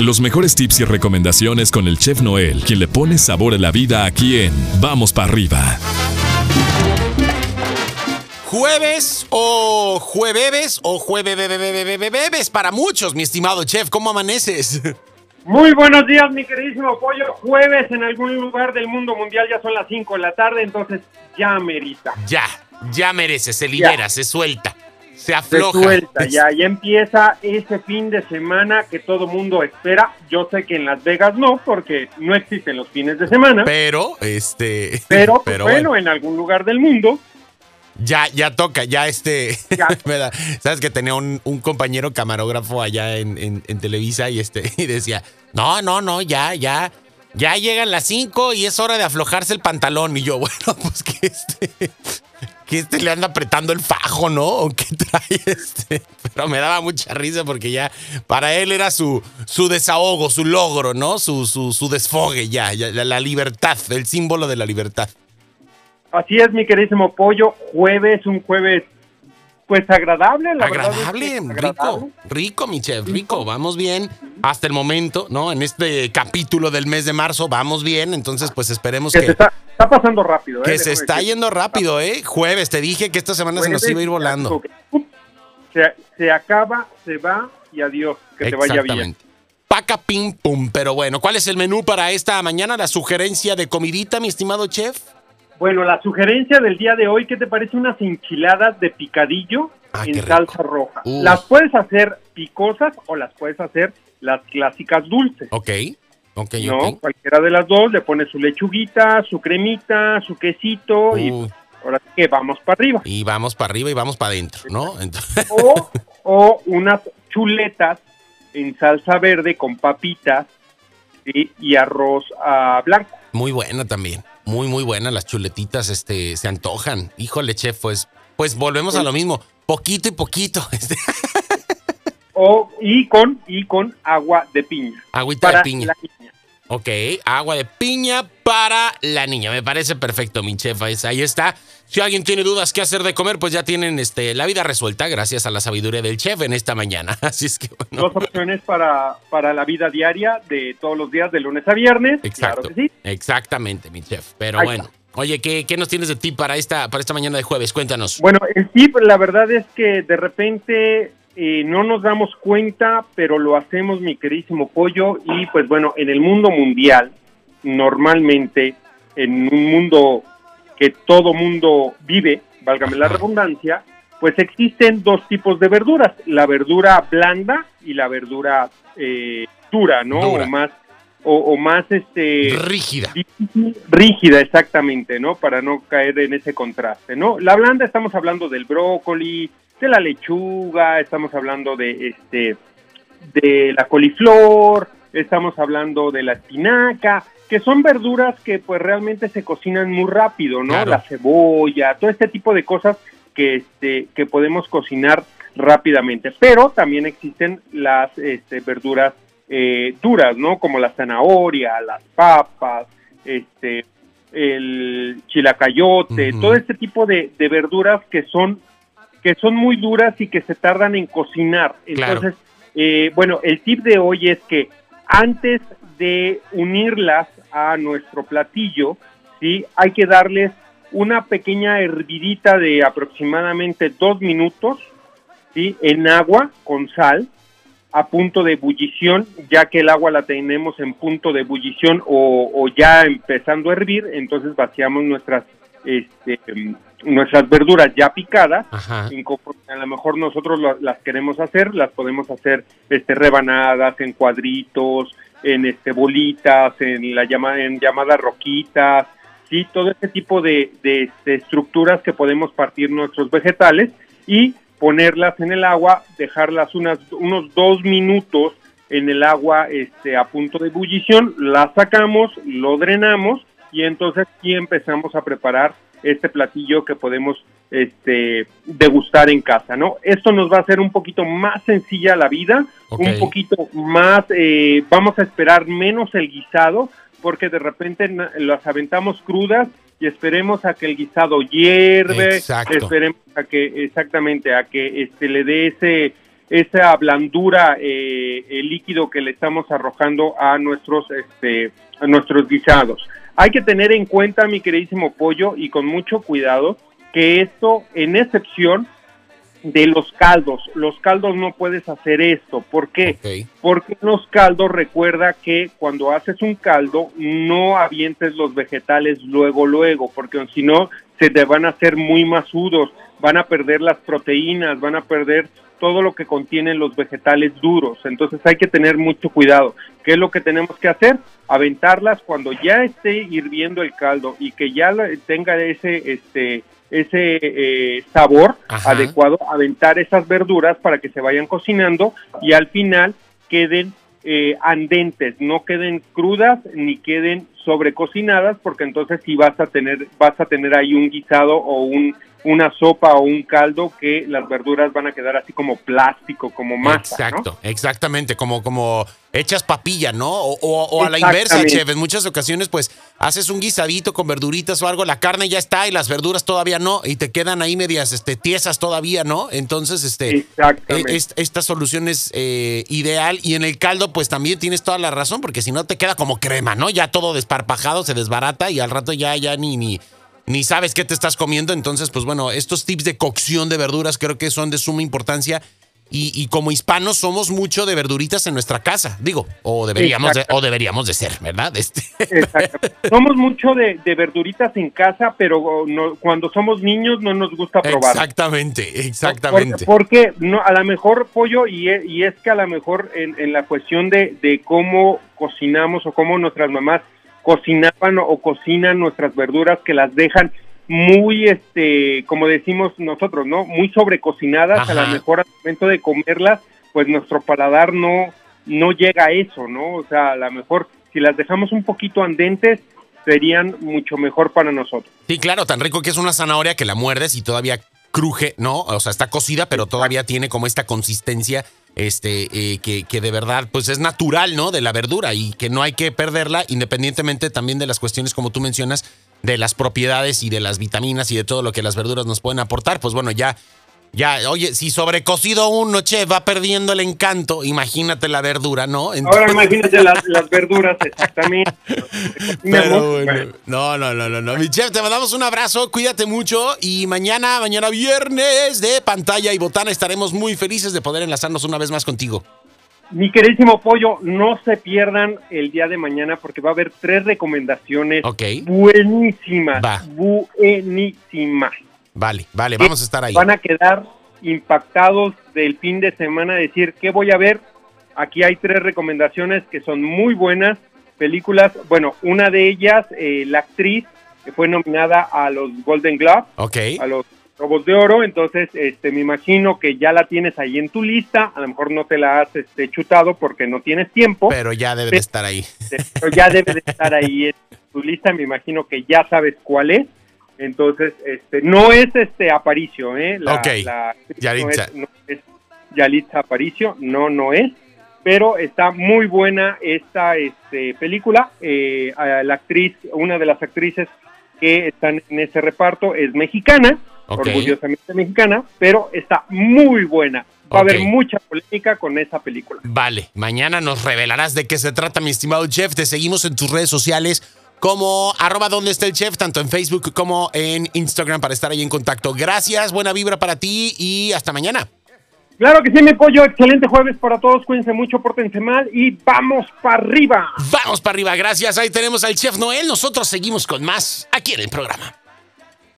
Los mejores tips y recomendaciones con el chef Noel, quien le pone sabor a la vida aquí en Vamos para arriba. Jueves o jueves o jueves para muchos, mi estimado chef. ¿Cómo amaneces? Muy buenos días, mi queridísimo pollo. Jueves en algún lugar del mundo mundial ya son las 5 de la tarde, entonces ya merita. Ya, ya merece, se libera, se suelta, se afloja. Se suelta, ya, ya empieza ese fin de semana que todo mundo espera. Yo sé que en Las Vegas no, porque no existen los fines de semana. Pero, este. Pero, pues, bueno, en algún lugar del mundo ya, ya toca, ya este. Sabes que tenía un, compañero camarógrafo allá en, Televisa y este y decía: No, no, no, ya, ya. Ya llegan las 5 y es hora de aflojarse el pantalón. Y yo, bueno, pues que este. Que este le anda apretando el fajo, ¿no? ¿O qué trae este? Pero me daba mucha risa porque ya para él era su, su desahogo, su logro, ¿no? Su, su, desfogue ya, ya, la libertad, el símbolo de la libertad. Así es, mi queridísimo pollo. Jueves, un jueves, pues agradable, la agradable, rico, rico, mi chef, rico. Vamos bien hasta el momento, ¿no? En este capítulo del mes de marzo vamos bien, entonces pues esperemos que. que... Se está, pasando rápido, ¿eh? Que se está yendo rápido, ¿eh? Jueves, te dije que esta semana se nos iba a ir volando. Se, se acaba, se va y adiós, que te vaya bien. Paca pim pum, pero bueno, ¿cuál es el menú para esta mañana? La sugerencia de comidita, mi estimado chef. Bueno, la sugerencia del día de hoy, ¿qué te parece unas enchiladas de picadillo ah, en salsa roja? Las puedes hacer picosas o las puedes hacer las clásicas dulces. Ok, ok, No, cualquiera de las dos, le pones su lechuguita, su cremita, su quesito y ahora sí que vamos para arriba. Y vamos para arriba y vamos para adentro, ¿no? O, o unas chuletas en salsa verde con papitas y arroz uh, blanco. Muy buena también. Muy, muy buena. Las chuletitas este, se antojan. Híjole, chef, pues, pues volvemos a lo mismo. Poquito y poquito. Este. O, y con, y con agua de piña. Agüita de piña. Ok, agua de piña para la niña. Me parece perfecto, mi chef. Ahí está. Si alguien tiene dudas qué hacer de comer, pues ya tienen este, la vida resuelta gracias a la sabiduría del chef en esta mañana. Así es que bueno. Dos opciones para, para la vida diaria de todos los días, de lunes a viernes. Exacto. Exactamente, mi chef. Pero bueno. Oye, ¿qué, ¿qué, nos tienes de tip para esta, para esta mañana de jueves? Cuéntanos. Bueno, el tip, la verdad es que de repente eh, no nos damos cuenta, pero lo hacemos, mi queridísimo pollo, y pues bueno, en el mundo mundial, normalmente, en un mundo que todo mundo vive, válgame la redundancia, pues existen dos tipos de verduras, la verdura blanda y la verdura eh, dura, ¿no? O más, o, más este rígida. rígida, exactamente, ¿no? Para no caer en ese contraste, ¿no? La blanda estamos hablando del brócoli, de la lechuga, estamos hablando de este de la coliflor, estamos hablando de la espinaca, que son verduras que pues realmente se cocinan muy rápido, ¿no? La cebolla, todo este tipo de cosas que, este, que podemos cocinar rápidamente. Pero también existen las este, verduras eh, duras, ¿no? Como la zanahoria, las papas, este, el chilacayote, todo este tipo de, verduras que son que son muy duras y que se tardan en cocinar. Entonces, eh, bueno, el tip de hoy es que antes de unirlas a nuestro platillo, ¿sí? hay que darles una pequeña hervidita de aproximadamente dos minutos ¿sí? en agua con sal a punto de ebullición, ya que el agua la tenemos en punto de ebullición o, ya empezando a hervir, entonces vaciamos nuestras este, nuestras verduras ya picadas, a lo mejor nosotros las queremos hacer, las podemos hacer este rebanadas en cuadritos, en este bolitas, en la llama, en llamadas roquitas, sí, todo este tipo de, de, estructuras que podemos partir nuestros vegetales y ponerlas en el agua, dejarlas unas, unos dos minutos en el agua este, a punto de ebullición, las sacamos, lo drenamos y entonces aquí empezamos a preparar este platillo que podemos este, degustar en casa, ¿no? Esto nos va a hacer un poquito más sencilla la vida, un poquito más, eh, vamos a esperar menos el guisado, porque de repente las aventamos crudas y esperemos a que el guisado hierve, esperemos a que exactamente a que este le dé ese esa blandura eh, el líquido que le estamos arrojando a nuestros este a nuestros guisados. Hay que tener en cuenta, mi queridísimo pollo, y con mucho cuidado, que esto, en excepción de los caldos, los caldos no puedes hacer esto. ¿Por qué? Porque los caldos recuerda que cuando haces un caldo no avientes los vegetales luego, luego, porque si no se te van a hacer muy masudos, van a perder las proteínas, van a perder todo lo que contienen los vegetales duros. Entonces hay que tener mucho cuidado. ¿Qué es lo que tenemos que hacer? Aventarlas cuando ya esté hirviendo el caldo y que ya tenga ese este ese eh, sabor adecuado, aventar esas verduras para que se vayan cocinando y al final queden eh, andentes, no queden crudas ni queden sobrecocinadas, porque entonces sí vas a tener, vas a tener ahí un guisado o un una sopa o un caldo que las verduras van a quedar así como plástico, como masa. Exacto, exactamente, como, como hechas papilla, ¿no? O, a la inversa, chef. En muchas ocasiones, pues, haces un guisadito con verduritas o algo, la carne ya está y las verduras todavía no, y te quedan ahí medias este, tiesas todavía, ¿no? Entonces, este, e, esta solución es eh, ideal. Y en el caldo, pues también tienes toda la razón, porque si no te queda como crema, ¿no? Ya todo desparpajado, se desbarata y al rato ya, ya ni, ni ni sabes qué te estás comiendo. Entonces, pues bueno, estos tips de cocción de verduras creo que son de suma importancia. Y, como hispanos somos mucho de verduritas en nuestra casa, digo, o deberíamos, de, o deberíamos de ser, ¿verdad? Este. Somos mucho de, verduritas en casa, pero cuando somos niños no nos gusta probar. Exactamente, exactamente. Porque, no, a lo mejor pollo, y, y es que a lo mejor en, en la cuestión de, de cómo cocinamos o cómo nuestras mamás cocinaban o cocinan nuestras verduras que las dejan muy, este, como decimos nosotros, ¿no? Muy sobrecocinadas, a lo mejor al momento de comerlas, pues nuestro paladar no, no llega a eso, ¿no? O sea, a lo mejor si las dejamos un poquito andentes, serían mucho mejor para nosotros. Sí, claro, tan rico que es una zanahoria que la muerdes y todavía cruje, ¿no? O sea, está cocida, pero todavía tiene como esta consistencia este, eh, que, que, de verdad, pues es natural, ¿no? De la verdura y que no hay que perderla, independientemente también de las cuestiones, como tú mencionas, de las propiedades y de las vitaminas y de todo lo que las verduras nos pueden aportar. Pues bueno, ya ya, oye, si sobrecocido uno, che, va perdiendo el encanto, imagínate la verdura, ¿no? Ahora imagínate las, verduras, exactamente. no, no, no, no, no. Mi chef, te mandamos un abrazo, cuídate mucho y mañana, mañana viernes de pantalla y botana estaremos muy felices de poder enlazarnos una vez más contigo. Mi queridísimo pollo, no se pierdan el día de mañana porque va a haber tres recomendaciones buenísimas. Buenísimas. Vale, vale, vamos a estar ahí. Van a quedar impactados del fin de semana, decir, ¿qué voy a ver? Aquí hay tres recomendaciones que son muy buenas, películas, bueno, una de ellas, eh, la actriz, que fue nominada a los Golden Globe, a los Robos de Oro, entonces este, me imagino que ya la tienes ahí en tu lista, a lo mejor no te la has este, chutado porque no tienes tiempo. Pero ya debe de estar ahí. Pero ya debe de estar ahí en tu lista, me imagino que ya sabes cuál es. Entonces, este, no es este Aparicio, ¿eh? La, la Yalitza. No es, Yalitza Aparicio, no, no es. Pero está muy buena esta este, película. Eh, la actriz, una de las actrices que están en ese reparto es mexicana, orgullosamente mexicana, pero está muy buena. Va a haber mucha polémica con esa película. Vale, mañana nos revelarás de qué se trata, mi estimado chef. Te seguimos en tus redes sociales como arroba donde está el chef, tanto en Facebook como en Instagram para estar ahí en contacto. Gracias, buena vibra para ti y hasta mañana. Claro que sí, mi pollo. Excelente jueves para todos. Cuídense mucho, pórtense mal y vamos para arriba. Vamos para arriba. Gracias. Ahí tenemos al chef Noel. Nosotros seguimos con más aquí en el programa.